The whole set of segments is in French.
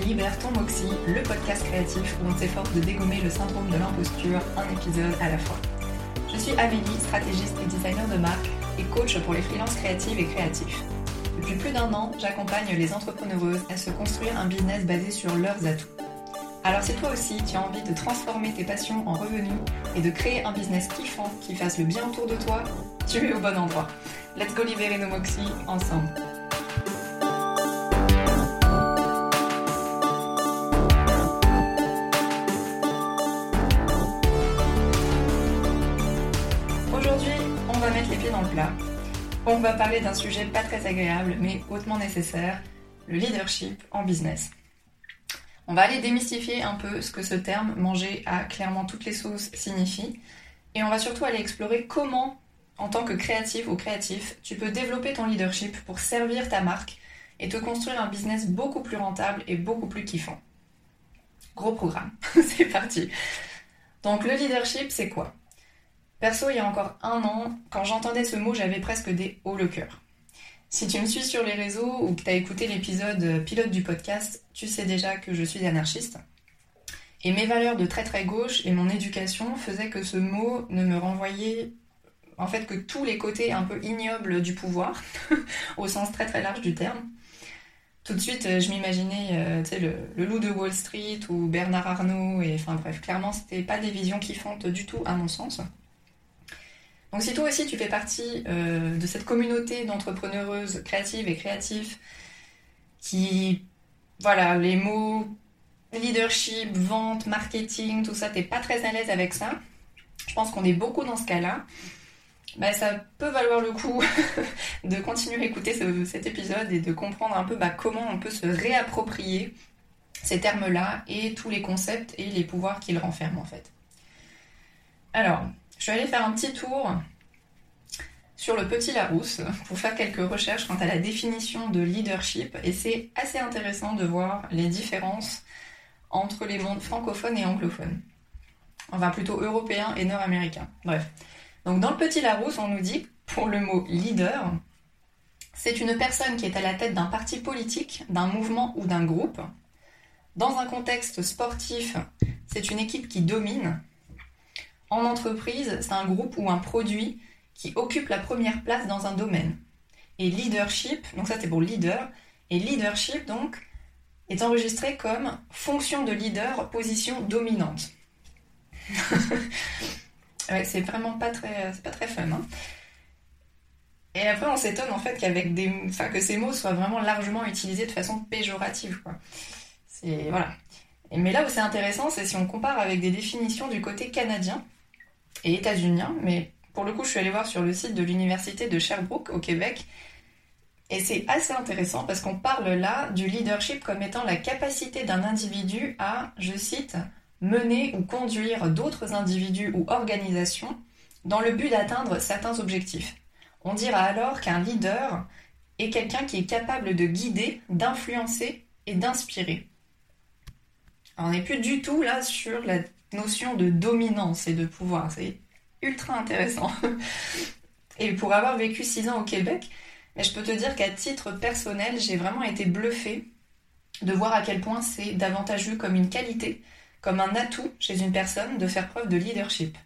Libère ton Moxie, le podcast créatif où on s'efforce de dégommer le syndrome de l'imposture, un épisode à la fois. Je suis Amélie, stratégiste et designer de marque et coach pour les freelances créatives et créatifs. Depuis plus d'un an, j'accompagne les entrepreneureuses à se construire un business basé sur leurs atouts. Alors si toi aussi tu as envie de transformer tes passions en revenus et de créer un business kiffant qui fasse le bien autour de toi, tu es au bon endroit. Let's go libérer nos moxies ensemble. On va parler d'un sujet pas très agréable mais hautement nécessaire, le leadership en business. On va aller démystifier un peu ce que ce terme manger à clairement toutes les sauces signifie. Et on va surtout aller explorer comment, en tant que créatif ou créatif, tu peux développer ton leadership pour servir ta marque et te construire un business beaucoup plus rentable et beaucoup plus kiffant. Gros programme, c'est parti. Donc le leadership, c'est quoi? Perso, il y a encore un an, quand j'entendais ce mot, j'avais presque des hauts le cœur. Si tu me suis sur les réseaux ou que tu as écouté l'épisode pilote du podcast, tu sais déjà que je suis anarchiste. Et mes valeurs de très très gauche et mon éducation faisaient que ce mot ne me renvoyait en fait que tous les côtés un peu ignobles du pouvoir, au sens très très large du terme. Tout de suite, je m'imaginais euh, le, le, loup de Wall Street ou Bernard Arnault, et enfin bref, clairement, c'était pas des visions kiffantes du tout à mon sens. Donc si toi aussi tu fais partie euh, de cette communauté d'entrepreneureuses créatives et créatifs qui, voilà, les mots leadership, vente, marketing, tout ça, t'es pas très à l'aise avec ça, je pense qu'on est beaucoup dans ce cas-là. Bah, ça peut valoir le coup de continuer à écouter cet épisode et de comprendre un peu bah, comment on peut se réapproprier ces termes-là et tous les concepts et les pouvoirs qu'ils renferment en fait. Alors, je suis allée faire un petit tour sur le Petit Larousse pour faire quelques recherches quant à la définition de leadership et c'est assez intéressant de voir les différences entre les mondes francophones et anglophones. Enfin plutôt européens et nord-américains. Bref. Donc dans le Petit Larousse, on nous dit pour le mot leader, c'est une personne qui est à la tête d'un parti politique, d'un mouvement ou d'un groupe. Dans un contexte sportif, c'est une équipe qui domine, en entreprise, c'est un groupe ou un produit qui occupe la première place dans un domaine. Et leadership, donc ça c'est pour leader, et leadership donc est enregistré comme fonction de leader, position dominante. ouais, c'est vraiment pas très, pas très fun. Hein. et après, on s'étonne en fait que ces mots soient vraiment largement utilisés de façon péjorative. Voilà. mais là où c'est intéressant, c'est si on compare avec des définitions du côté canadien, et états-unien, mais pour le coup, je suis allée voir sur le site de l'université de Sherbrooke au Québec. Et c'est assez intéressant parce qu'on parle là du leadership comme étant la capacité d'un individu à, je cite, mener ou conduire d'autres individus ou organisations dans le but d'atteindre certains objectifs. On dira alors qu'un leader est quelqu'un qui est capable de guider, d'influencer et d'inspirer. On n'est plus du tout là sur la notion de dominance et de pouvoir. C'est ultra intéressant. Et pour avoir vécu six ans au Québec, je peux te dire qu'à titre personnel, j'ai vraiment été bluffée de voir à quel point c'est davantage vu comme une qualité, comme un atout chez une personne de faire preuve de leadership.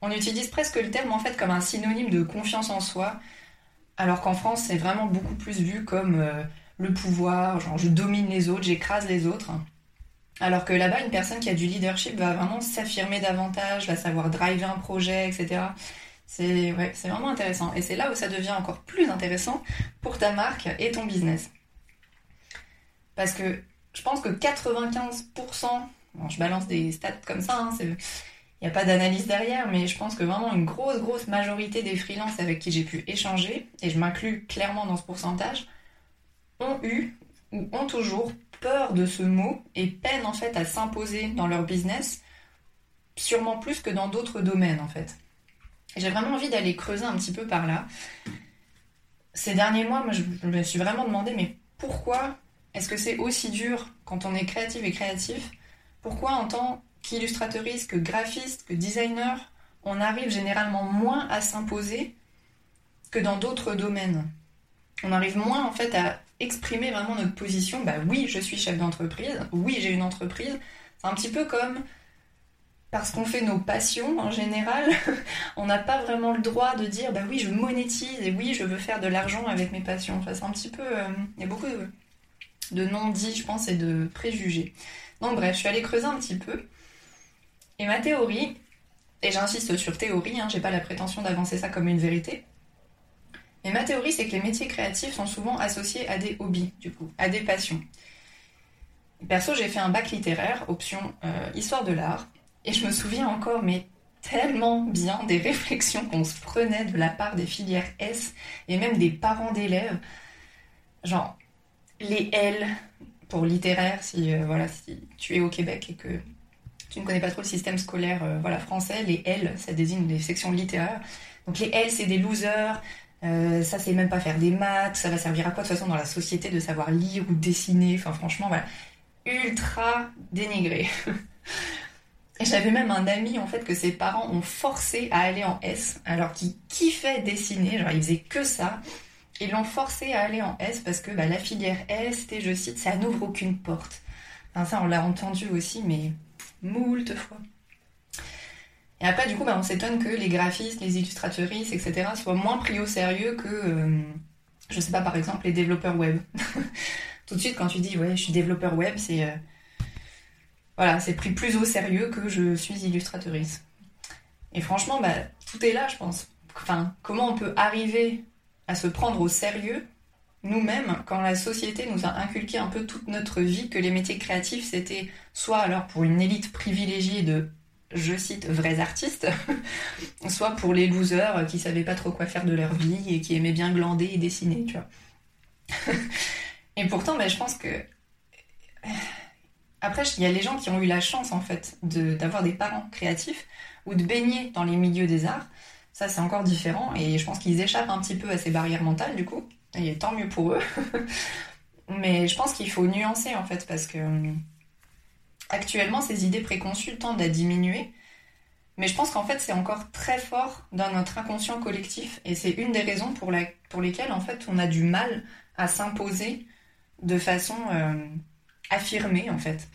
On utilise presque le terme en fait comme un synonyme de confiance en soi, alors qu'en France c'est vraiment beaucoup plus vu comme euh, le pouvoir, genre je domine les autres, j'écrase les autres. Alors que là-bas, une personne qui a du leadership va vraiment s'affirmer davantage, va savoir driver un projet, etc. C'est vraiment intéressant. Et c'est là où ça devient encore plus intéressant pour ta marque et ton business. Parce que je pense que 95%, je balance des stats comme ça, hein, il n'y a pas d'analyse derrière, mais je pense que vraiment une grosse, grosse majorité des freelances avec qui j'ai pu échanger, et je m'inclus clairement dans ce pourcentage, ont eu ou ont toujours peur de ce mot et peinent en fait à s'imposer dans leur business, sûrement plus que dans d'autres domaines en fait. J'ai vraiment envie d'aller creuser un petit peu par là. Ces derniers mois, moi, je me suis vraiment demandé, mais pourquoi est-ce que c'est aussi dur quand on est créatif et créatif? Pourquoi en tant qu'illustratrice, que graphiste, que designer, on arrive généralement moins à s'imposer que dans d'autres domaines? On arrive moins en fait à exprimer vraiment notre position. Bah oui, je suis chef d'entreprise, oui, j'ai une entreprise. C'est un petit peu comme parce qu'on fait nos passions en général, on n'a pas vraiment le droit de dire bah oui, je monétise et oui, je veux faire de l'argent avec mes passions. C'est un petit peu. Euh, il y a beaucoup de, non-dits, je pense, et de préjugés. Donc, bref, je suis allée creuser un petit peu. Et ma théorie, et j'insiste sur théorie, hein, j'ai pas la prétention d'avancer ça comme une vérité. Mais ma théorie, c'est que les métiers créatifs sont souvent associés à des hobbies, du coup, à des passions. Perso, j'ai fait un bac littéraire, option euh, histoire de l'art. Et je me souviens encore, mais tellement bien des réflexions qu'on se prenait de la part des filières S et même des parents d'élèves. Genre, les L pour littéraire, si, euh, voilà, si tu es au Québec et que tu ne connais pas trop le système scolaire euh, voilà, français, les L, ça désigne des sections littéraires. Donc les L, c'est des losers. Euh, ça, c'est même pas faire des maths. Ça va servir à quoi de toute façon dans la société de savoir lire ou dessiner Enfin, franchement, voilà. Ultra dénigré. J'avais même un ami en fait que ses parents ont forcé à aller en S, alors qu'il kiffait dessiner, genre il faisait que ça. Ils l'ont forcé à aller en S parce que bah, la filière S, et je cite, ça n'ouvre aucune porte. Enfin, ça, on l'a entendu aussi, mais moult fois. Et après, du coup, bah, on s'étonne que les graphistes, les illustratrices, etc., soient moins pris au sérieux que, euh, je sais pas, par exemple, les développeurs web. Tout de suite, quand tu dis, ouais, je suis développeur web, c'est. Euh, voilà, c'est pris plus au sérieux que je suis illustratrice. Et franchement, bah, tout est là, je pense. Enfin, comment on peut arriver à se prendre au sérieux nous-mêmes quand la société nous a inculqué un peu toute notre vie que les métiers créatifs c'était soit alors pour une élite privilégiée de je cite vrais artistes soit pour les losers qui savaient pas trop quoi faire de leur vie et qui aimaient bien glander et dessiner tu vois et pourtant bah, je pense que après, il y a les gens qui ont eu la chance, en fait, d'avoir des parents créatifs ou de baigner dans les milieux des arts. Ça, c'est encore différent et je pense qu'ils échappent un petit peu à ces barrières mentales, du coup. Et tant mieux pour eux. Mais je pense qu'il faut nuancer, en fait, parce que actuellement, ces idées préconçues tendent à diminuer. Mais je pense qu'en fait, c'est encore très fort dans notre inconscient collectif. Et c'est une des raisons pour, lesquelles, en fait, on a du mal à s'imposer de façon. Euh, affirmer en fait.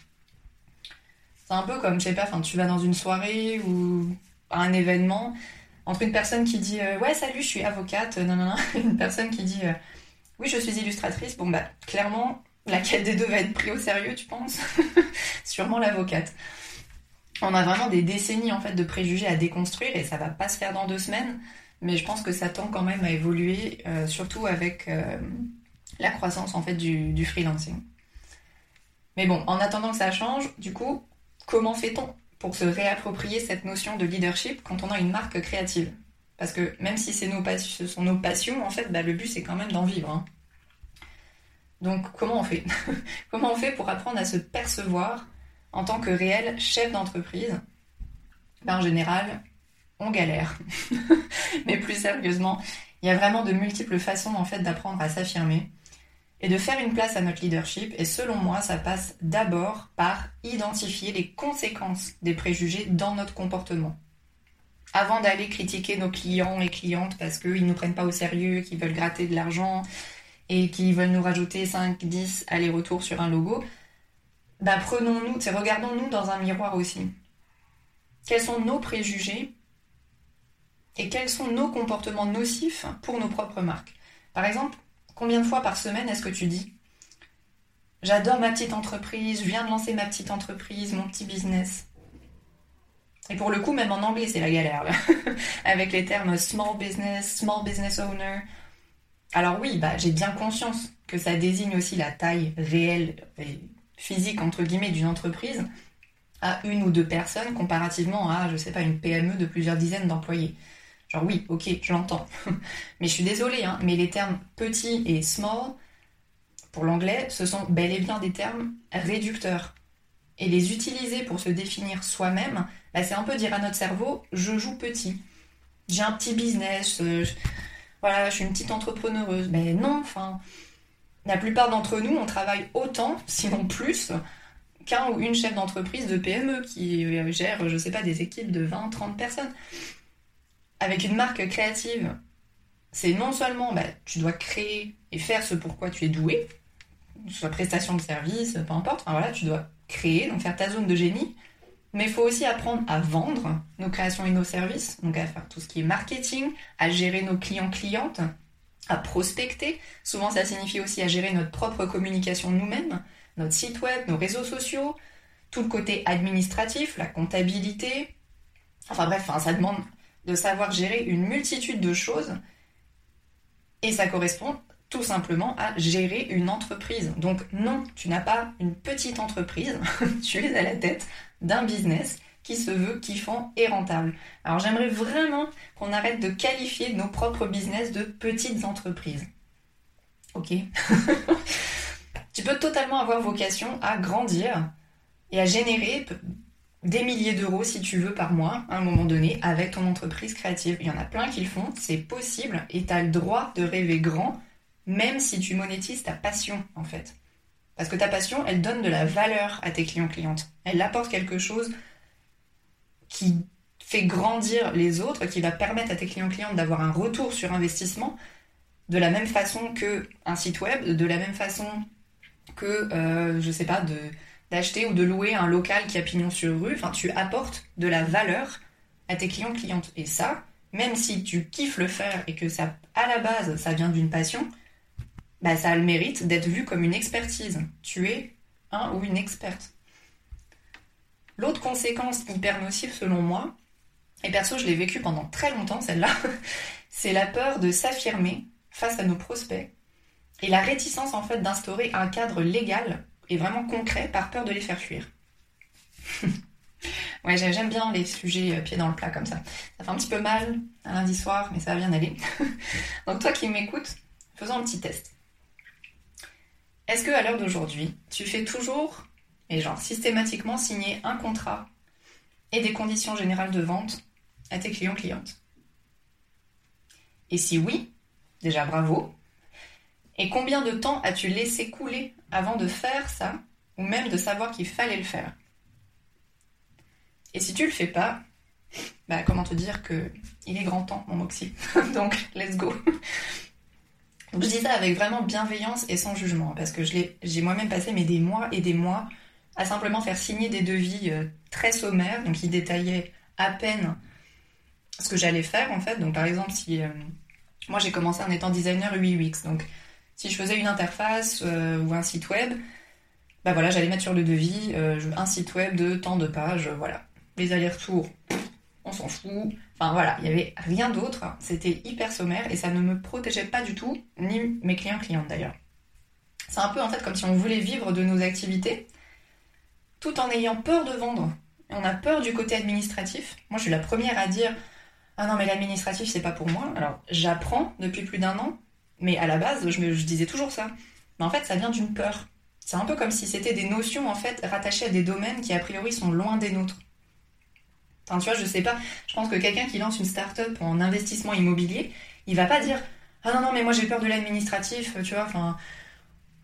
C'est un peu comme, je sais pas, tu vas dans une soirée ou à un événement, entre une personne qui dit euh, Ouais, salut, je suis avocate, non, non, non, une personne qui dit euh, Oui, je suis illustratrice, bon, bah, clairement, laquelle des deux va être pris au sérieux, tu penses Sûrement l'avocate. On a vraiment des décennies en fait de préjugés à déconstruire et ça va pas se faire dans deux semaines, mais je pense que ça tend quand même à évoluer, euh, surtout avec la croissance en fait du, freelancing. Mais bon, en attendant que ça change, du coup, comment fait-on pour se réapproprier cette notion de leadership quand on a une marque créative? Parce que même si ce sont nos passions, en fait, bah, le but c'est quand même d'en vivre. Hein. Donc comment on fait Comment on fait pour apprendre à se percevoir en tant que réel chef d'entreprise? Ben, En général, on galère. Mais plus sérieusement, il y a vraiment de multiples façons en fait d'apprendre à s'affirmer et de faire une place à notre leadership. Et selon moi, ça passe d'abord par identifier les conséquences des préjugés dans notre comportement. Avant d'aller critiquer nos clients et clientes parce qu'ils ne nous prennent pas au sérieux, qu'ils veulent gratter de l'argent et qu'ils veulent nous rajouter 5, 10 allers-retours sur un logo, bah prenons-nous, regardons-nous dans un miroir aussi. Quels sont nos préjugés et quels sont nos comportements nocifs pour nos propres marques? Par exemple, Combien de fois par semaine est-ce que tu dis J'adore ma petite entreprise, je viens de lancer ma petite entreprise, mon petit business? Et pour le coup, même en anglais, c'est la galère, avec les termes small business, small business owner. Alors oui, bah, j'ai bien conscience que ça désigne aussi la taille réelle et physique, entre guillemets, d'une entreprise à une ou deux personnes comparativement à, je sais pas, une PME de plusieurs dizaines d'employés. Genre oui, ok, je l'entends. mais je suis désolée, hein, mais les termes petit et small, pour l'anglais, ce sont bel et bien des termes réducteurs. Et les utiliser pour se définir soi-même, bah, c'est un peu dire à notre cerveau, je joue petit. J'ai un petit business, euh, voilà, je suis une petite entrepreneureuse. Mais non, enfin, la plupart d'entre nous, on travaille autant, sinon plus, qu'un ou une chef d'entreprise de PME qui euh, gère, je sais pas, des équipes de 20, 30 personnes avec une marque créative, c'est non seulement bah, tu dois créer et faire ce pourquoi tu es doué, soit prestation de service, peu importe, enfin voilà, tu dois créer, donc faire ta zone de génie, mais il faut aussi apprendre à vendre nos créations et nos services, donc à faire tout ce qui est marketing, à gérer nos clients-clientes, à prospecter. Souvent, ça signifie aussi à gérer notre propre communication nous-mêmes, notre site web, nos réseaux sociaux, tout le côté administratif, la comptabilité. Enfin bref, ça demande de savoir gérer une multitude de choses. Et ça correspond tout simplement à gérer une entreprise. Donc non, tu n'as pas une petite entreprise, tu es à la tête d'un business qui se veut kiffant et rentable. Alors j'aimerais vraiment qu'on arrête de qualifier nos propres business de petites entreprises. Ok Tu peux totalement avoir vocation à grandir et à générer des milliers d'euros si tu veux par mois à un moment donné avec ton entreprise créative. Il y en a plein qui le font, c'est possible et tu as le droit de rêver grand même si tu monétises ta passion en fait. Parce que ta passion, elle donne de la valeur à tes clients-clientes. Elle apporte quelque chose qui fait grandir les autres, qui va permettre à tes clients-clientes d'avoir un retour sur investissement de la même façon que un site web, de la même façon que, euh, je sais pas, de, d'acheter ou de louer un local qui a pignon sur rue. Enfin, tu apportes de la valeur à tes clients-clientes. Et ça, même si tu kiffes le faire et que ça, à la base, ça vient d'une passion, bah, ça a le mérite d'être vu comme une expertise. Tu es un ou une experte. L'autre conséquence hyper nocive selon moi, et perso je l'ai vécu pendant très longtemps celle-là, c'est la peur de s'affirmer face à nos prospects et la réticence en fait d'instaurer un cadre légal et vraiment concret par peur de les faire fuir. ouais, j'aime bien les sujets euh, pieds dans le plat comme ça. Ça fait un petit peu mal un lundi soir, mais ça va bien aller. Donc toi qui m'écoutes, faisons un petit test. Est-ce que à l'heure d'aujourd'hui, tu fais toujours et genre systématiquement signer un contrat et des conditions générales de vente à tes clients clientes? Et si oui, déjà bravo. Et combien de temps as-tu laissé couler avant de faire ça ou même de savoir qu'il fallait le faire? Et si tu le fais pas, bah comment te dire que il est grand temps mon moxie? Donc let's go. Je dis ça avec vraiment bienveillance et sans jugement, parce que j'ai moi-même passé des mois et des mois à simplement faire signer des devis euh, très sommaires, donc qui détaillaient à peine ce que j'allais faire en fait. Donc par exemple, si euh, moi j'ai commencé en étant designer UX, donc si je faisais une interface euh, ou un site web, bah voilà, j'allais mettre sur le devis un site web de tant de pages, voilà. Les allers-retours, on s'en fout. Enfin voilà, il n'y avait rien d'autre. C'était hyper sommaire et ça ne me protégeait pas du tout, ni mes clients clientes d'ailleurs. C'est un peu en fait comme si on voulait vivre de nos activités tout en ayant peur de vendre. On a peur du côté administratif. Moi, je suis la première à dire Ah non, mais l'administratif, c'est pas pour moi. Alors, j'apprends depuis plus d'un an, mais à la base, je, me, disais toujours ça. Mais en fait, ça vient d'une peur. C'est un peu comme si c'était des notions en fait rattachées à des domaines qui a priori sont loin des nôtres. Enfin, tu vois, je sais pas. Je pense que quelqu'un qui lance une start-up en investissement immobilier, il va pas dire Ah non, non, mais moi j'ai peur de l'administratif, tu vois. Enfin,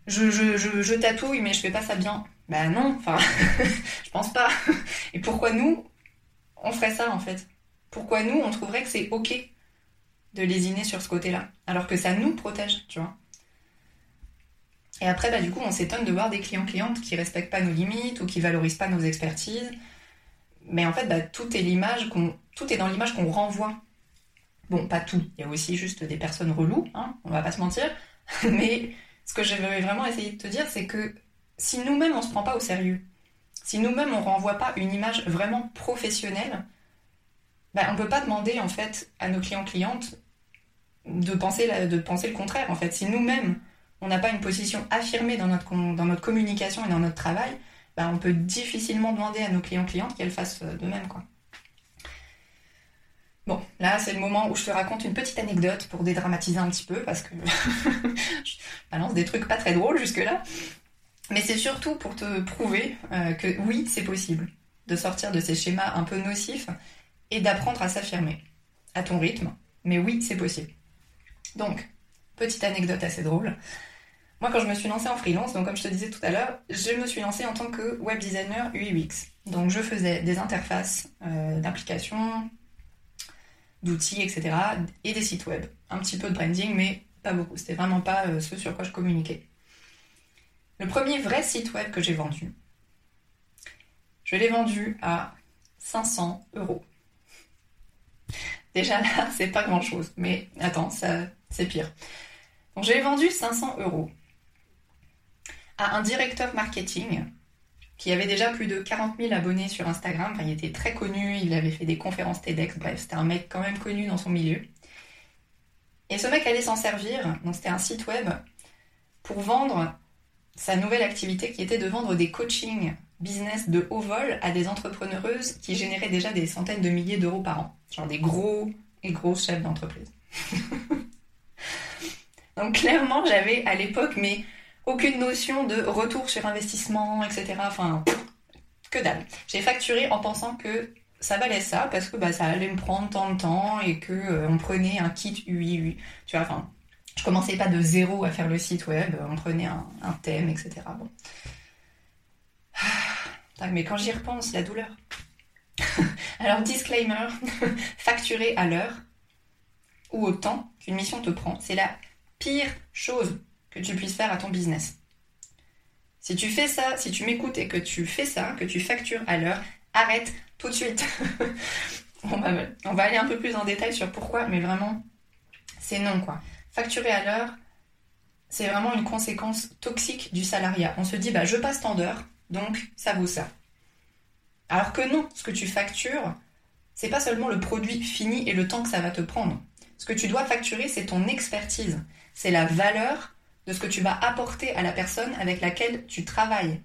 je, je, je, tatouille, mais je fais pas ça bien. Ben non, enfin, je pense pas. Et pourquoi nous, on ferait ça en fait? Pourquoi nous, on trouverait que c'est ok de lésiner sur ce côté-là Alors que ça nous protège, tu vois? Et après, bah, du coup, on s'étonne de voir des clients-clientes qui respectent pas nos limites ou qui valorisent pas nos expertises mais en fait, bah, tout est l'image qu'on, tout est dans l'image qu'on renvoie. Bon, pas tout. Il y a aussi juste des personnes reloues, hein, on va pas se mentir. Mais ce que j'avais vraiment essayé de te dire, c'est que si nous-mêmes on se prend pas au sérieux, si nous-mêmes on renvoie pas une image vraiment professionnelle, bah, on peut pas demander en fait à nos clients clientes de penser, de penser le contraire. En fait, si nous-mêmes on n'a pas une position affirmée dans notre, dans notre communication et dans notre travail, bah, on peut difficilement demander à nos clients-clientes qu'elles fassent euh, de même. Quoi. Bon, là, c'est le moment où je te raconte une petite anecdote pour dédramatiser un petit peu, parce que je balance des trucs pas très drôles jusque-là. Mais c'est surtout pour te prouver euh, que oui, c'est possible de sortir de ces schémas un peu nocifs et d'apprendre à s'affirmer à ton rythme. Mais oui, c'est possible. Donc, petite anecdote assez drôle. Moi, quand je me suis lancée en freelance, donc comme je te disais tout à l'heure, je me suis lancée en tant que web designer UX. Donc, je faisais des interfaces euh, d'applications, d'outils, etc. Et des sites web. Un petit peu de branding, mais pas beaucoup. C'était vraiment pas euh, ce sur quoi je communiquais. Le premier vrai site web que j'ai vendu, je l'ai vendu à 500 euros. Déjà là, c'est pas grand chose, mais attends, ça, c'est pire. Donc j'ai vendu 500 euros à un directeur marketing qui avait déjà plus de 40 000 abonnés sur Instagram. Il était très connu, il avait fait des conférences TEDx, bref, c'était un mec quand même connu dans son milieu. Et ce mec allait s'en servir, donc c'était un site web, pour vendre sa nouvelle activité qui était de vendre des coachings business de haut vol à des entrepreneureuses qui généraient déjà des centaines de milliers d'euros par an. Genre des gros et grosses chefs d'entreprise. Donc clairement, j'avais à l'époque, mais aucune notion de retour sur investissement, etc. Enfin, que dalle. J'ai facturé en pensant que ça valait ça parce que bah, ça allait me prendre tant de temps et que euh, on prenait un kit UI, tu vois. Enfin, je commençais pas de zéro à faire le site web, on prenait un, thème, etc. Bon. Mais quand j'y repense, la douleur. Alors, disclaimer, facturer à l'heure ou au temps qu'une mission te prend, c'est la pire chose que tu puisses faire à ton business. Si tu fais ça, si tu m'écoutes et que tu fais ça, que tu factures à l'heure, arrête tout de suite. on, va, aller un peu plus en détail sur pourquoi, mais vraiment, c'est non quoi. Facturer à l'heure, c'est vraiment une conséquence toxique du salariat. On se dit, bah, je passe tant d'heures, donc ça vaut ça. Alors que non, ce que tu factures, c'est pas seulement le produit fini et le temps que ça va te prendre. Ce que tu dois facturer, c'est ton expertise. C'est la valeur de ce que tu vas apporter à la personne avec laquelle tu travailles.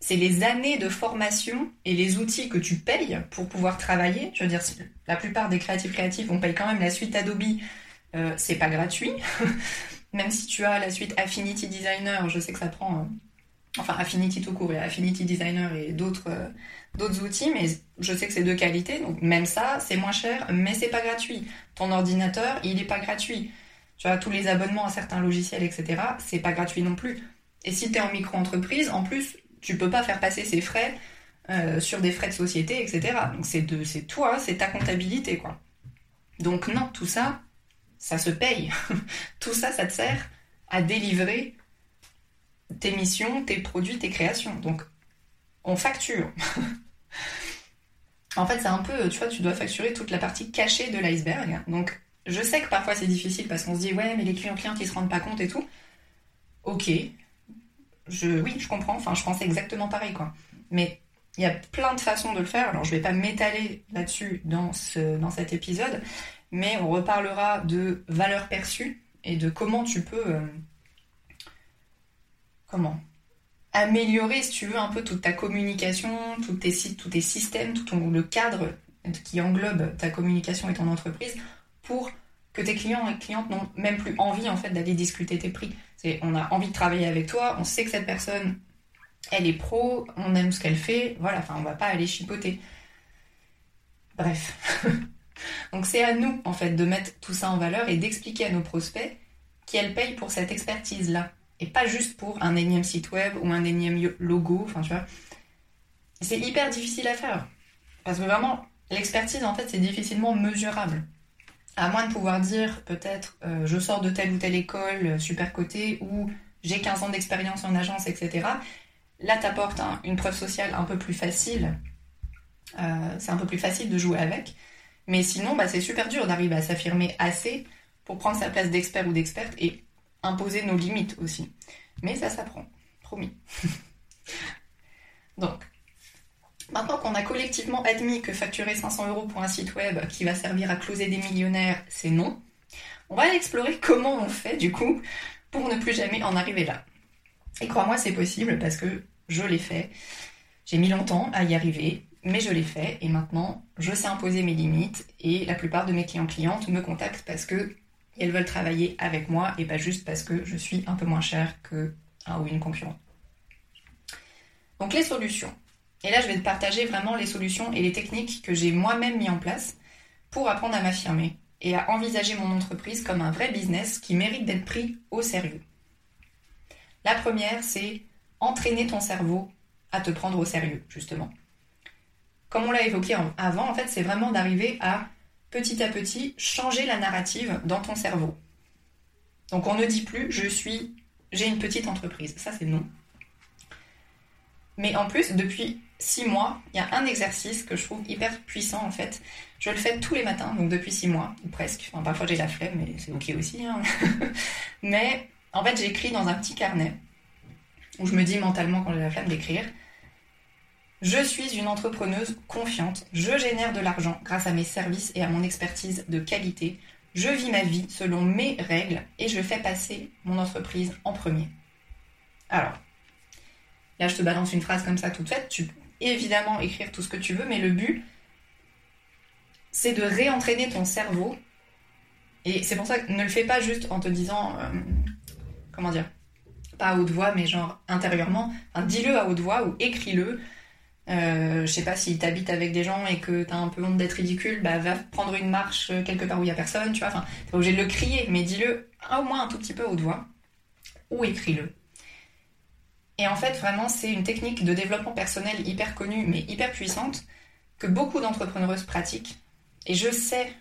C'est les années de formation et les outils que tu payes pour pouvoir travailler. Je veux dire, la plupart des créatifs créatifs, on paye quand même la suite Adobe. Euh, c'est pas gratuit. même si tu as la suite Affinity Designer, je sais que ça prend euh, enfin Affinity tout court et Affinity Designer et d'autres euh, d'autres outils, mais je sais que c'est de qualité, donc même ça, c'est moins cher, mais c'est pas gratuit. Ton ordinateur, il est pas gratuit. Tu vois, tous les abonnements à certains logiciels, etc., c'est pas gratuit non plus. Et si tu es en micro-entreprise, en plus, tu peux pas faire passer ces frais euh, sur des frais de société, etc. Donc c'est de toi, c'est ta comptabilité, quoi. Donc non, tout ça, ça se paye. tout ça, ça te sert à délivrer tes missions, tes produits, tes créations. Donc, on facture. en fait, c'est un peu, tu vois, tu dois facturer toute la partie cachée de l'iceberg. Donc, je sais que parfois c'est difficile parce qu'on se dit, ouais, mais les clients clients ils se rendent pas compte et tout. Ok. Je, oui, je comprends. Enfin, je pensais exactement pareil, quoi. Mais il y a plein de façons de le faire. Alors, je vais pas m'étaler là-dessus dans, ce, dans cet épisode, mais on reparlera de valeur perçue et de comment tu peux. Euh, améliorer, si tu veux, un peu toute ta communication, tous tes sites, tous tes systèmes, tout le cadre qui englobe ta communication et ton entreprise pour que tes clients et clientes n'ont même plus envie en fait d'aller discuter tes prix. C'est on a envie de travailler avec toi, on sait que cette personne elle est pro, on aime ce qu'elle fait, voilà, enfin on va pas aller chipoter. Bref. Donc c'est à nous en fait de mettre tout ça en valeur et d'expliquer à nos prospects qu'elles payent pour cette expertise là et pas juste pour un énième site web ou un énième logo, enfin. C'est hyper difficile à faire. Parce que vraiment, l'expertise, en fait, c'est difficilement mesurable. À moins de pouvoir dire, peut-être, euh, je sors de telle ou telle école euh, super cotée ou j'ai 15 ans d'expérience en agence, etc. Là, t'apportes une preuve sociale un peu plus facile. Euh, c'est un peu plus facile de jouer avec. Mais sinon, bah, c'est super dur d'arriver à s'affirmer assez pour prendre sa place d'expert ou d'experte et imposer nos limites aussi. Mais ça s'apprend, promis. Donc, maintenant qu'on a collectivement admis que facturer 500 euros pour un site web qui va servir à closer des millionnaires, c'est non, on va explorer comment on fait du coup pour ne plus jamais en arriver là. Et crois-moi, c'est possible parce que je l'ai fait. J'ai mis longtemps à y arriver, mais je l'ai fait et maintenant je sais imposer mes limites et la plupart de mes clients clientes me contactent parce que elles veulent travailler avec moi et pas juste parce que je suis un peu moins chère que un ou une concurrente. Donc les solutions. Et là, je vais te partager vraiment les solutions et les techniques que j'ai moi-même mis en place pour apprendre à m'affirmer et à envisager mon entreprise comme un vrai business qui mérite d'être pris au sérieux. La première, c'est entraîner ton cerveau à te prendre au sérieux, justement. Comme on l'a évoqué avant, en fait, c'est vraiment d'arriver à petit à petit changer la narrative dans ton cerveau. Donc on ne dit plus je suis j'ai une petite entreprise. Ça c'est non. Mais en plus, depuis six mois, il y a un exercice que je trouve hyper puissant en fait. Je le fais tous les matins, donc depuis six mois, ou presque. Enfin, parfois j'ai la flemme, mais c'est ok aussi. Hein. mais en fait, j'écris dans un petit carnet où je me dis mentalement quand j'ai la flemme d'écrire. Je suis une entrepreneuse confiante. Je génère de l'argent grâce à mes services et à mon expertise de qualité. Je vis ma vie selon mes règles et je fais passer mon entreprise en premier. Alors, là je te balance une phrase comme ça toute faite. Tu évidemment écrire tout ce que tu veux, mais le but, c'est de réentraîner ton cerveau. Et c'est pour ça que ne le fais pas juste en te disant, euh, comment dire, pas à haute voix, mais genre intérieurement. dis-le à haute voix ou écris-le. Euh, je sais pas si t'habites avec des gens et que t'as un peu honte d'être ridicule, bah va prendre une marche quelque part où il y a personne, tu vois. Enfin, t'es obligé de le crier, mais dis-le au moins un tout petit peu à haute voix ou écris-le. Et en fait, vraiment, c'est une technique de développement personnel hyper connue, mais hyper puissante, que beaucoup d'entrepreneuses pratiquent. Et je sais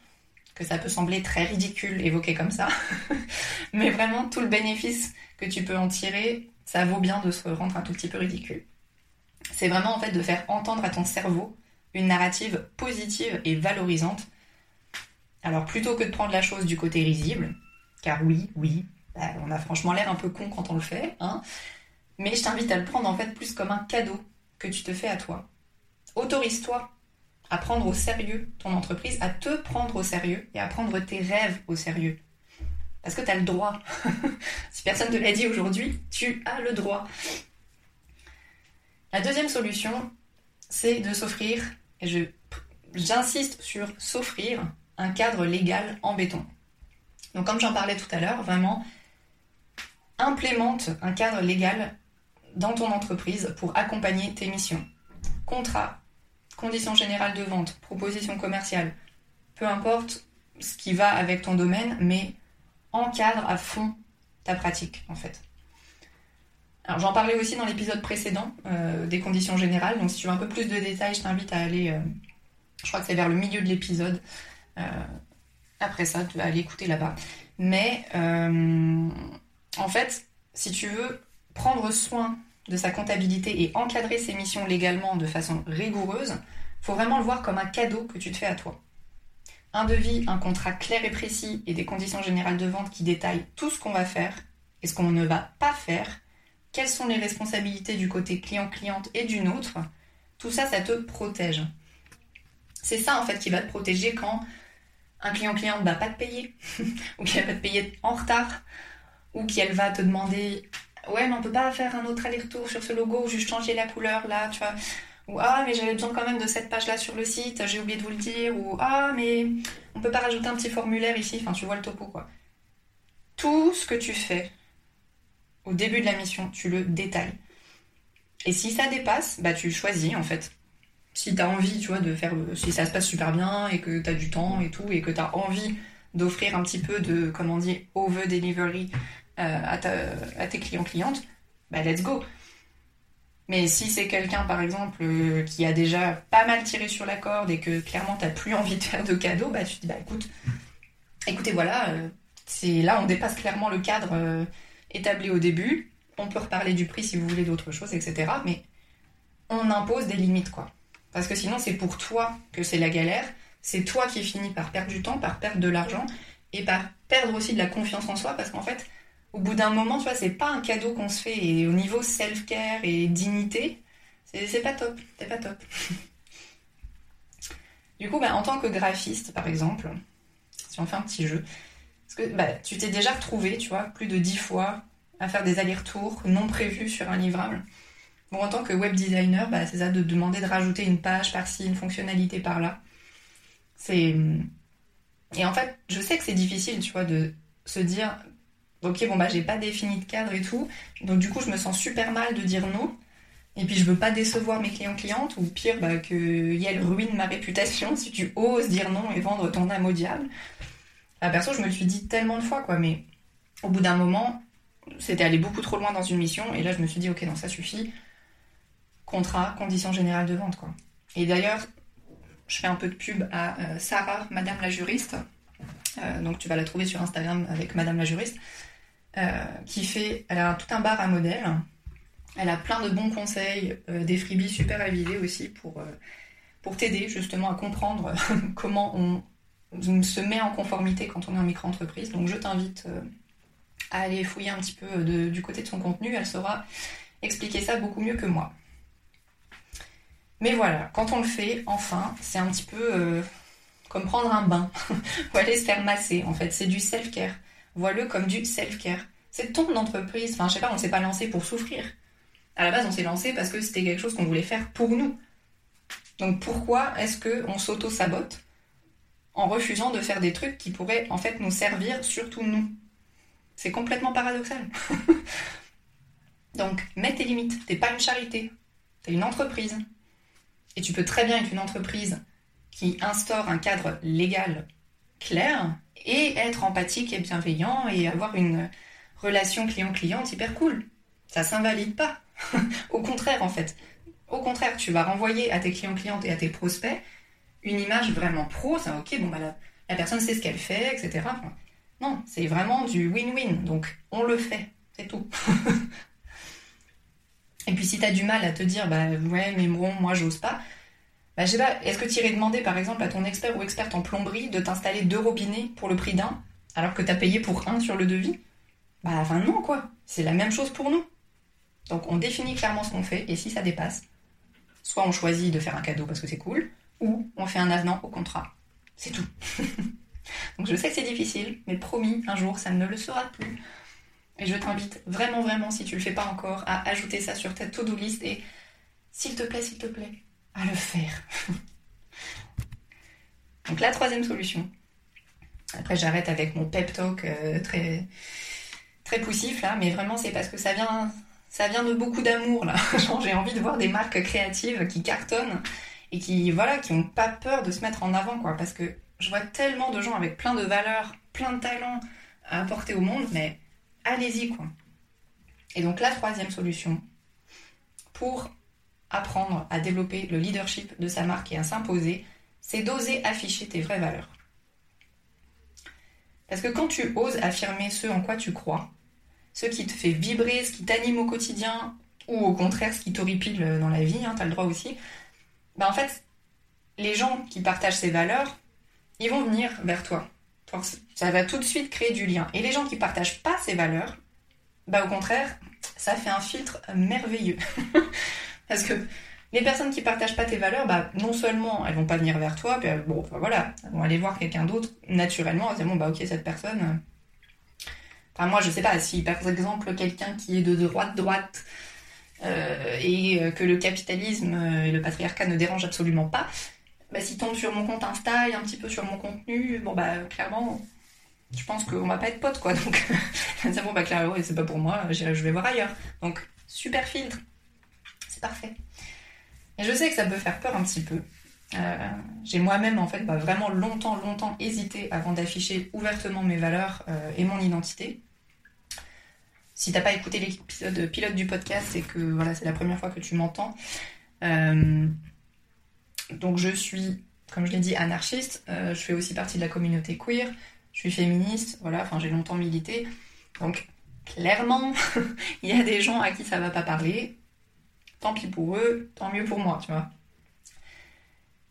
que ça peut sembler très ridicule évoqué comme ça, mais vraiment, tout le bénéfice que tu peux en tirer, ça vaut bien de se rendre un tout petit peu ridicule. C'est vraiment en fait de faire entendre à ton cerveau une narrative positive et valorisante. Alors plutôt que de prendre la chose du côté risible, car oui, oui, bah, on a franchement l'air un peu con quand on le fait, hein, mais je t'invite à le prendre en fait plus comme un cadeau que tu te fais à toi. Autorise-toi à prendre au sérieux ton entreprise, à te prendre au sérieux et à prendre tes rêves au sérieux. Parce que tu as le droit. si personne ne te l'a dit aujourd'hui, tu as le droit. La deuxième solution, c'est de s'offrir, et j'insiste sur s'offrir, un cadre légal en béton. Donc comme j'en parlais tout à l'heure, vraiment, implémente un cadre légal dans ton entreprise pour accompagner tes missions. Contrat, conditions générales de vente, proposition commerciale, peu importe ce qui va avec ton domaine, mais encadre à fond ta pratique en fait. Alors j'en parlais aussi dans l'épisode précédent euh, des conditions générales, donc si tu veux un peu plus de détails, je t'invite à aller, euh, je crois que c'est vers le milieu de l'épisode. Euh, après ça, tu vas aller écouter là-bas. Mais en fait, si tu veux prendre soin de sa comptabilité et encadrer ses missions légalement de façon rigoureuse, faut vraiment le voir comme un cadeau que tu te fais à toi. Un devis, un contrat clair et précis et des conditions générales de vente qui détaillent tout ce qu'on va faire et ce qu'on ne va pas faire, quelles sont les responsabilités du côté client-cliente et du nôtre, tout ça, ça te protège. C'est ça en fait qui va te protéger quand un client-client ne va pas te payer, ou qu'elle va te payer en retard, ou qu'elle va te demander ouais, mais on peut pas faire un autre aller-retour sur ce logo ou juste changer la couleur là, tu vois. Ou ah, mais j'avais besoin quand même de cette page là sur le site, j'ai oublié de vous le dire. Ou ah, mais on peut pas rajouter un petit formulaire ici, enfin, tu vois le topo quoi. Tout ce que tu fais au début de la mission, tu le détailles. Et si ça dépasse, bah tu choisis en fait. Si tu as envie, tu vois, de faire. Si ça se passe super bien et que tu as du temps et tout, et que tu as envie d'offrir un petit peu de, comment on dit, over delivery euh, à, tes clients-clientes, bah let's go. Mais si c'est quelqu'un, par exemple, euh, qui a déjà pas mal tiré sur la corde et que clairement t'as plus envie de faire de cadeaux, bah tu te dis, bah écoute, écoutez, voilà, euh, c'est là on dépasse clairement le cadre établi au début. On peut reparler du prix si vous voulez d'autres choses, etc. Mais on impose des limites, quoi. Parce que sinon, c'est pour toi que c'est la galère. C'est toi qui finis par perdre du temps, par perdre de l'argent et par perdre aussi de la confiance en soi. Parce qu'en fait, au bout d'un moment, tu vois, c'est pas un cadeau qu'on se fait. Et au niveau self-care et dignité, c'est pas top. C'est pas top. du coup, bah, en tant que graphiste, par exemple, si on fait un petit jeu, parce que bah, tu t'es déjà retrouvé, tu vois, plus de dix fois à faire des allers-retours non prévus sur un livrable. Bon, en tant que web designer, bah, c'est ça de demander de rajouter une page par-ci, une fonctionnalité par-là. C'est. Et en fait, je sais que c'est difficile, tu vois, de se dire ok, bon, bah, j'ai pas défini de cadre et tout. Donc, du coup, je me sens super mal de dire non. Et puis, je veux pas décevoir mes clients-clientes, ou pire, bah, que Yel ruine ma réputation si tu oses dire non et vendre ton âme au diable. La perso, je me le suis dit tellement de fois, quoi, mais au bout d'un moment, c'était aller beaucoup trop loin dans une mission, et là, je me suis dit, ok, non, ça suffit. Contrat, conditions générales de vente, quoi. Et d'ailleurs, je fais un peu de pub à euh, Sarah, Madame la juriste. Euh, donc tu vas la trouver sur Instagram avec Madame la juriste. qui fait, elle a tout un bar à modèle. Elle a plein de bons conseils, des freebies super avisés aussi pour, t'aider justement à comprendre comment on, se met en conformité quand on est en micro-entreprise. Donc je t'invite à aller fouiller un petit peu du côté de son contenu. Elle saura expliquer ça beaucoup mieux que moi. Mais voilà, quand on le fait, enfin, c'est un petit peu euh, comme prendre un bain ou aller se faire masser. En fait, c'est du self-care. Vois-le comme du self-care. C'est ton entreprise. Enfin, je sais pas, on s'est pas lancé pour souffrir. À la base, on s'est lancé parce que c'était quelque chose qu'on voulait faire pour nous. Donc pourquoi est-ce qu'on s'auto-sabote en refusant de faire des trucs qui pourraient en fait nous servir, surtout nous? C'est complètement paradoxal. Donc, mets tes limites. T'es pas une charité. T'es une entreprise. Et tu peux très bien être une entreprise qui instaure un cadre légal clair et être empathique et bienveillant et avoir une relation client-client hyper cool. Ça s'invalide pas. Au contraire, en fait. Au contraire, tu vas renvoyer à tes clients-clientes et à tes prospects une image vraiment pro. C'est ok, bon, bah, la, personne sait ce qu'elle fait, etc. non, c'est vraiment du win-win. Donc, on le fait. C'est tout. Et puis si tu as du mal à te dire, bah ouais, mais bon, moi j'ose pas, bah je sais pas, est-ce que tu irais demander par exemple à ton expert ou experte en plomberie de t'installer deux robinets pour le prix d'un, alors que tu as payé pour un sur le devis? Bah enfin non quoi, c'est la même chose pour nous. Donc on définit clairement ce qu'on fait, et si ça dépasse, soit on choisit de faire un cadeau parce que c'est cool, ou on fait un avenant au contrat. C'est tout. Donc je sais que c'est difficile, mais promis, un jour ça ne le sera plus. Et je t'invite vraiment, vraiment, si tu le fais pas encore, à ajouter ça sur ta to-do list et s'il te plaît, s'il te plaît, à le faire. Donc la troisième solution. Après, j'arrête avec mon pep talk euh, très, très poussif là, mais vraiment, c'est parce que ça vient, ça vient de beaucoup d'amour là. J'ai envie de voir des marques créatives qui cartonnent et qui, voilà, qui ont pas peur de se mettre en avant, quoi. Parce que je vois tellement de gens avec plein de valeurs, plein de talents à apporter au monde, mais allez-y quoi. Et donc la troisième solution pour apprendre à développer le leadership de sa marque et à s'imposer, c'est d'oser afficher tes vraies valeurs. Parce que quand tu oses affirmer ce en quoi tu crois, ce qui te fait vibrer, ce qui t'anime au quotidien, ou au contraire ce qui t'horripile dans la vie, hein, tu le droit aussi, ben en fait, les gens qui partagent ces valeurs, ils vont venir vers toi ça va tout de suite créer du lien. Et les gens qui partagent pas ces valeurs, bah au contraire, ça fait un filtre merveilleux. Parce que les personnes qui partagent pas tes valeurs, bah non seulement elles vont pas venir vers toi, puis bon, voilà, elles vont aller voir quelqu'un d'autre naturellement, elles vont bon bah ok cette personne. Euh, enfin moi je sais pas si par exemple quelqu'un qui est de droite droite euh, et que le capitalisme et le patriarcat ne dérangent absolument pas, bah, s'il tombe sur mon compte Insta et un petit peu sur mon contenu, bon bah clairement, je pense qu'on va pas être potes quoi. Donc, bon bah clairement, c'est pas pour moi, je vais voir ailleurs. Donc, super filtre, c'est parfait. Et je sais que ça peut faire peur un petit peu. Euh, j'ai moi-même en fait bah, vraiment longtemps, longtemps hésité avant d'afficher ouvertement mes valeurs euh, et mon identité. Si t'as pas écouté l'épisode pilote du podcast, c'est que voilà, c'est la première fois que tu m'entends. Euh, donc je suis, comme je l'ai dit, anarchiste. Je fais aussi partie de la communauté queer. Je suis féministe. Voilà, enfin j'ai longtemps milité. Donc clairement, il y a des gens à qui ça va pas parler. Tant pis pour eux, tant mieux pour moi, tu vois.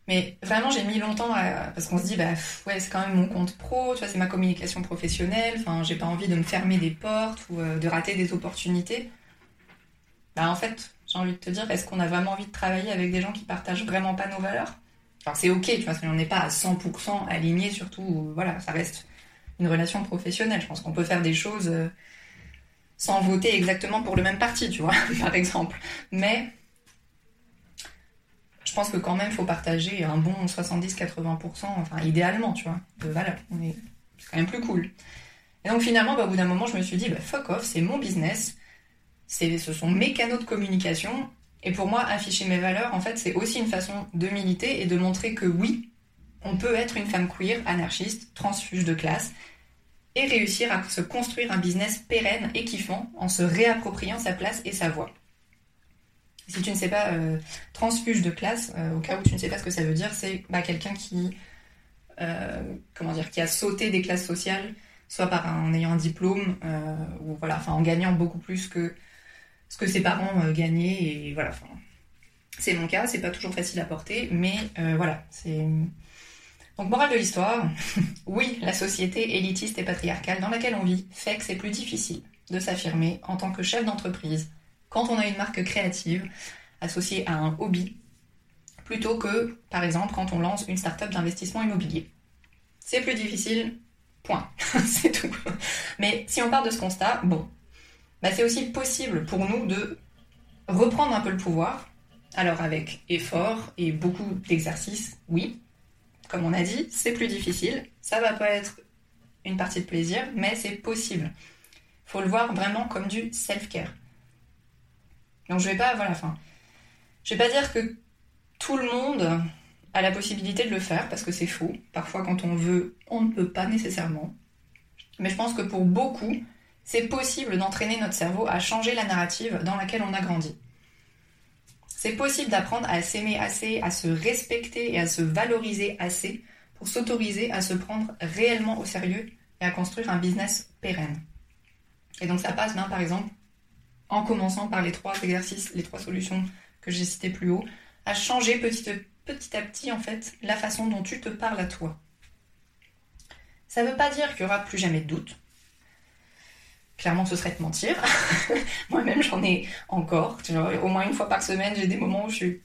Mais vraiment, j'ai mis longtemps à... parce qu'on se dit, bah ouais, c'est quand même mon compte pro, tu vois, c'est ma communication professionnelle. Enfin, j'ai pas envie de me fermer des portes ou euh, de rater des opportunités. Bah en fait, j'ai envie de te dire, est-ce qu'on a vraiment envie de travailler avec des gens qui partagent vraiment pas nos valeurs? Enfin, c'est ok, tu vois, si on n'est pas à 100% aligné, surtout, voilà, ça reste une relation professionnelle. Je pense qu'on peut faire des choses euh, sans voter exactement pour le même parti, tu vois, par exemple. Mais je pense que quand même, il faut partager un bon 70-80%, enfin, idéalement, tu vois, de valeurs. C'est quand même plus cool. Et donc finalement, bah, au bout d'un moment, je me suis dit, bah, fuck off, c'est mon business ce sont mes canaux de communication. Et pour moi, afficher mes valeurs, en fait, c'est aussi une façon de militer et de montrer que oui, on peut être une femme queer, anarchiste, transfuge de classe, et réussir à se construire un business pérenne et kiffant en se réappropriant sa place et sa voix. Si tu ne sais pas, euh, transfuge de classe, au cas où tu ne sais pas ce que ça veut dire, c'est bah, quelqu'un qui, comment dire, qui a sauté des classes sociales, soit par en ayant un diplôme, ou voilà, enfin en gagnant beaucoup plus que ce que ses parents gagnaient, et voilà, c'est mon cas, c'est pas toujours facile à porter, mais voilà, c'est donc, morale de l'histoire, oui, la société élitiste et patriarcale dans laquelle on vit fait que c'est plus difficile de s'affirmer en tant que chef d'entreprise quand on a une marque créative associée à un hobby, plutôt que, par exemple, quand on lance une start-up d'investissement immobilier. C'est plus difficile, point. c'est tout. Mais si on part de ce constat, bon, bah c'est aussi possible pour nous de reprendre un peu le pouvoir, alors avec effort et beaucoup d'exercices, oui, comme on a dit, c'est plus difficile. Ça va pas être une partie de plaisir, mais c'est possible. Faut le voir vraiment comme du self-care. Donc je vais pas, voilà, enfin, je vais pas dire que tout le monde a la possibilité de le faire parce que c'est faux. Parfois, quand on veut, on ne peut pas nécessairement. Mais je pense que pour beaucoup, c'est possible d'entraîner notre cerveau à changer la narrative dans laquelle on a grandi. C'est possible d'apprendre à s'aimer assez, à se respecter et à se valoriser assez pour s'autoriser à se prendre réellement au sérieux et à construire un business pérenne. Et donc ça passe bien par exemple en commençant par les trois exercices, les trois solutions que j'ai citées plus haut, à changer petit, petit à petit en fait la façon dont tu te parles à toi. Ça ne veut pas dire qu'il n'y aura plus jamais de doute, clairement ce serait de mentir. Moi-même j'en ai encore. au moins une fois par semaine, j'ai des moments où je suis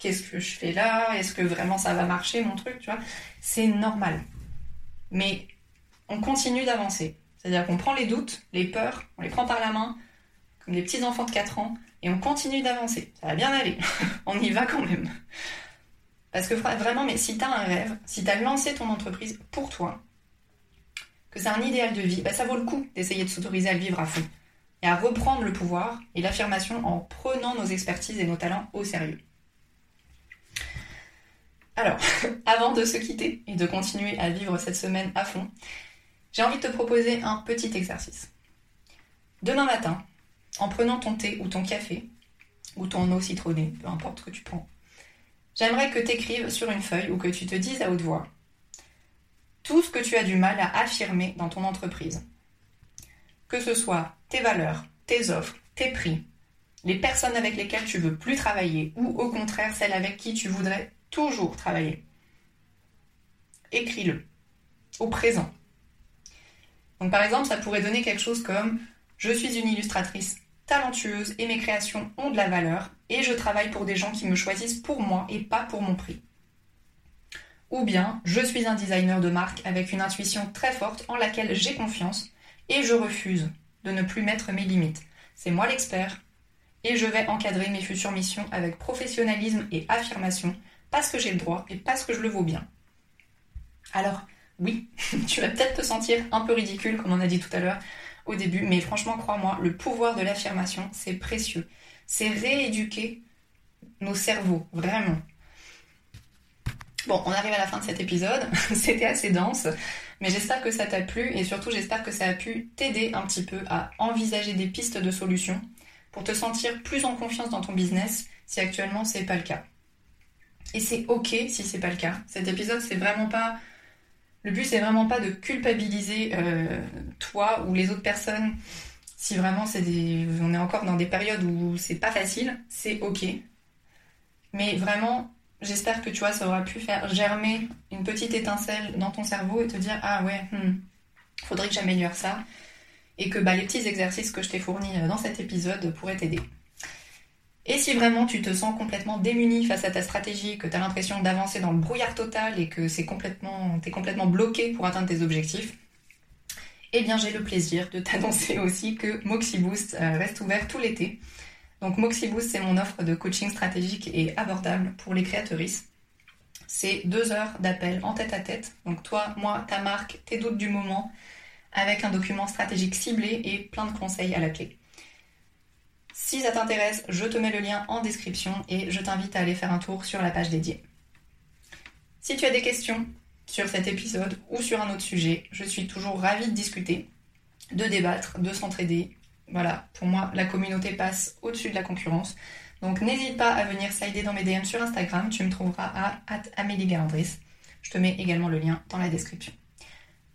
qu'est-ce que je fais là? Est-ce que vraiment ça va marcher mon truc Tu vois? C'est normal. Mais on continue d'avancer. C'est-à-dire qu'on prend les doutes, les peurs, on les prend par la main, comme des petits enfants de 4 ans, et on continue d'avancer. Ça va bien aller. on y va quand même. Parce que vraiment, mais si tu as un rêve, si tu as lancé ton entreprise pour toi, que c'est un idéal de vie, bah, ça vaut le coup d'essayer de s'autoriser à le vivre à fond et à reprendre le pouvoir et l'affirmation en prenant nos expertises et nos talents au sérieux. Alors, avant de se quitter et de continuer à vivre cette semaine à fond, j'ai envie de te proposer un petit exercice. Demain matin, en prenant ton thé ou ton café, ou ton eau citronnée, peu importe ce que tu prends, j'aimerais que tu écrives sur une feuille ou que tu te dises à haute voix tout ce que tu as du mal à affirmer dans ton entreprise. Que ce soit tes valeurs, tes offres, tes prix, les personnes avec lesquelles tu veux plus travailler ou au contraire celles avec qui tu voudrais toujours travailler. Écris-le au présent. Donc par exemple, ça pourrait donner quelque chose comme je suis une illustratrice talentueuse et mes créations ont de la valeur et je travaille pour des gens qui me choisissent pour moi et pas pour mon prix. Ou bien, je suis un designer de marque avec une intuition très forte en laquelle j'ai confiance et je refuse de ne plus mettre mes limites. C'est moi l'expert et je vais encadrer mes futures missions avec professionnalisme et affirmation parce que j'ai le droit et parce que je le vaux bien. Alors, oui, tu vas peut-être te sentir un peu ridicule, comme on a dit tout à l'heure au début, mais franchement, crois-moi, le pouvoir de l'affirmation, c'est précieux. C'est rééduquer nos cerveaux, vraiment. Bon, on arrive à la fin de cet épisode. C'était assez dense, mais j'espère que ça t'a plu et surtout j'espère que ça a pu t'aider un petit peu à envisager des pistes de solutions pour te sentir plus en confiance dans ton business si actuellement c'est pas le cas. Et c'est ok si c'est pas le cas. Cet épisode c'est vraiment pas le but c'est vraiment pas de culpabiliser euh, toi ou les autres personnes si vraiment c'est des on est encore dans des périodes où c'est pas facile, c'est ok. Mais vraiment j'espère que tu vois, ça aura pu faire germer une petite étincelle dans ton cerveau et te dire ah ouais, hmm, faudrait que j'améliore ça. Et que bah, les petits exercices que je t'ai fournis euh, dans cet épisode pourraient t'aider. Et si vraiment tu te sens complètement démuni face à ta stratégie, que tu as l'impression d'avancer dans le brouillard total et que c'est complètement, es complètement bloqué pour atteindre tes objectifs, eh bien j'ai le plaisir de t'annoncer aussi que MoxieBoost euh, reste ouvert tout l'été. Donc Moxiboost, c'est mon offre de coaching stratégique et abordable pour les créatrices. C'est deux heures d'appel en tête à tête. Donc toi, moi, ta marque, tes doutes du moment, avec un document stratégique ciblé et plein de conseils à la clé. Si ça t'intéresse, je te mets le lien en description et je t'invite à aller faire un tour sur la page dédiée. Si tu as des questions sur cet épisode ou sur un autre sujet, je suis toujours ravie de discuter, de débattre, de s'entraider voilà, pour moi, la communauté passe au-dessus de la concurrence. Donc n'hésite pas à venir slider dans mes DM sur Instagram, tu me trouveras à Amélie Galandris. Je te mets également le lien dans la description.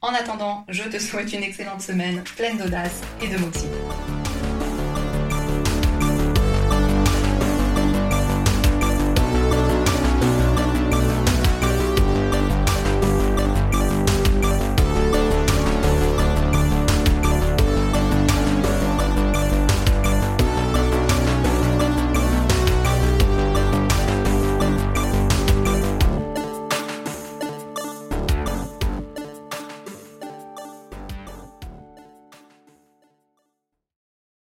En attendant, je te souhaite une excellente semaine pleine d'audace et de moxie.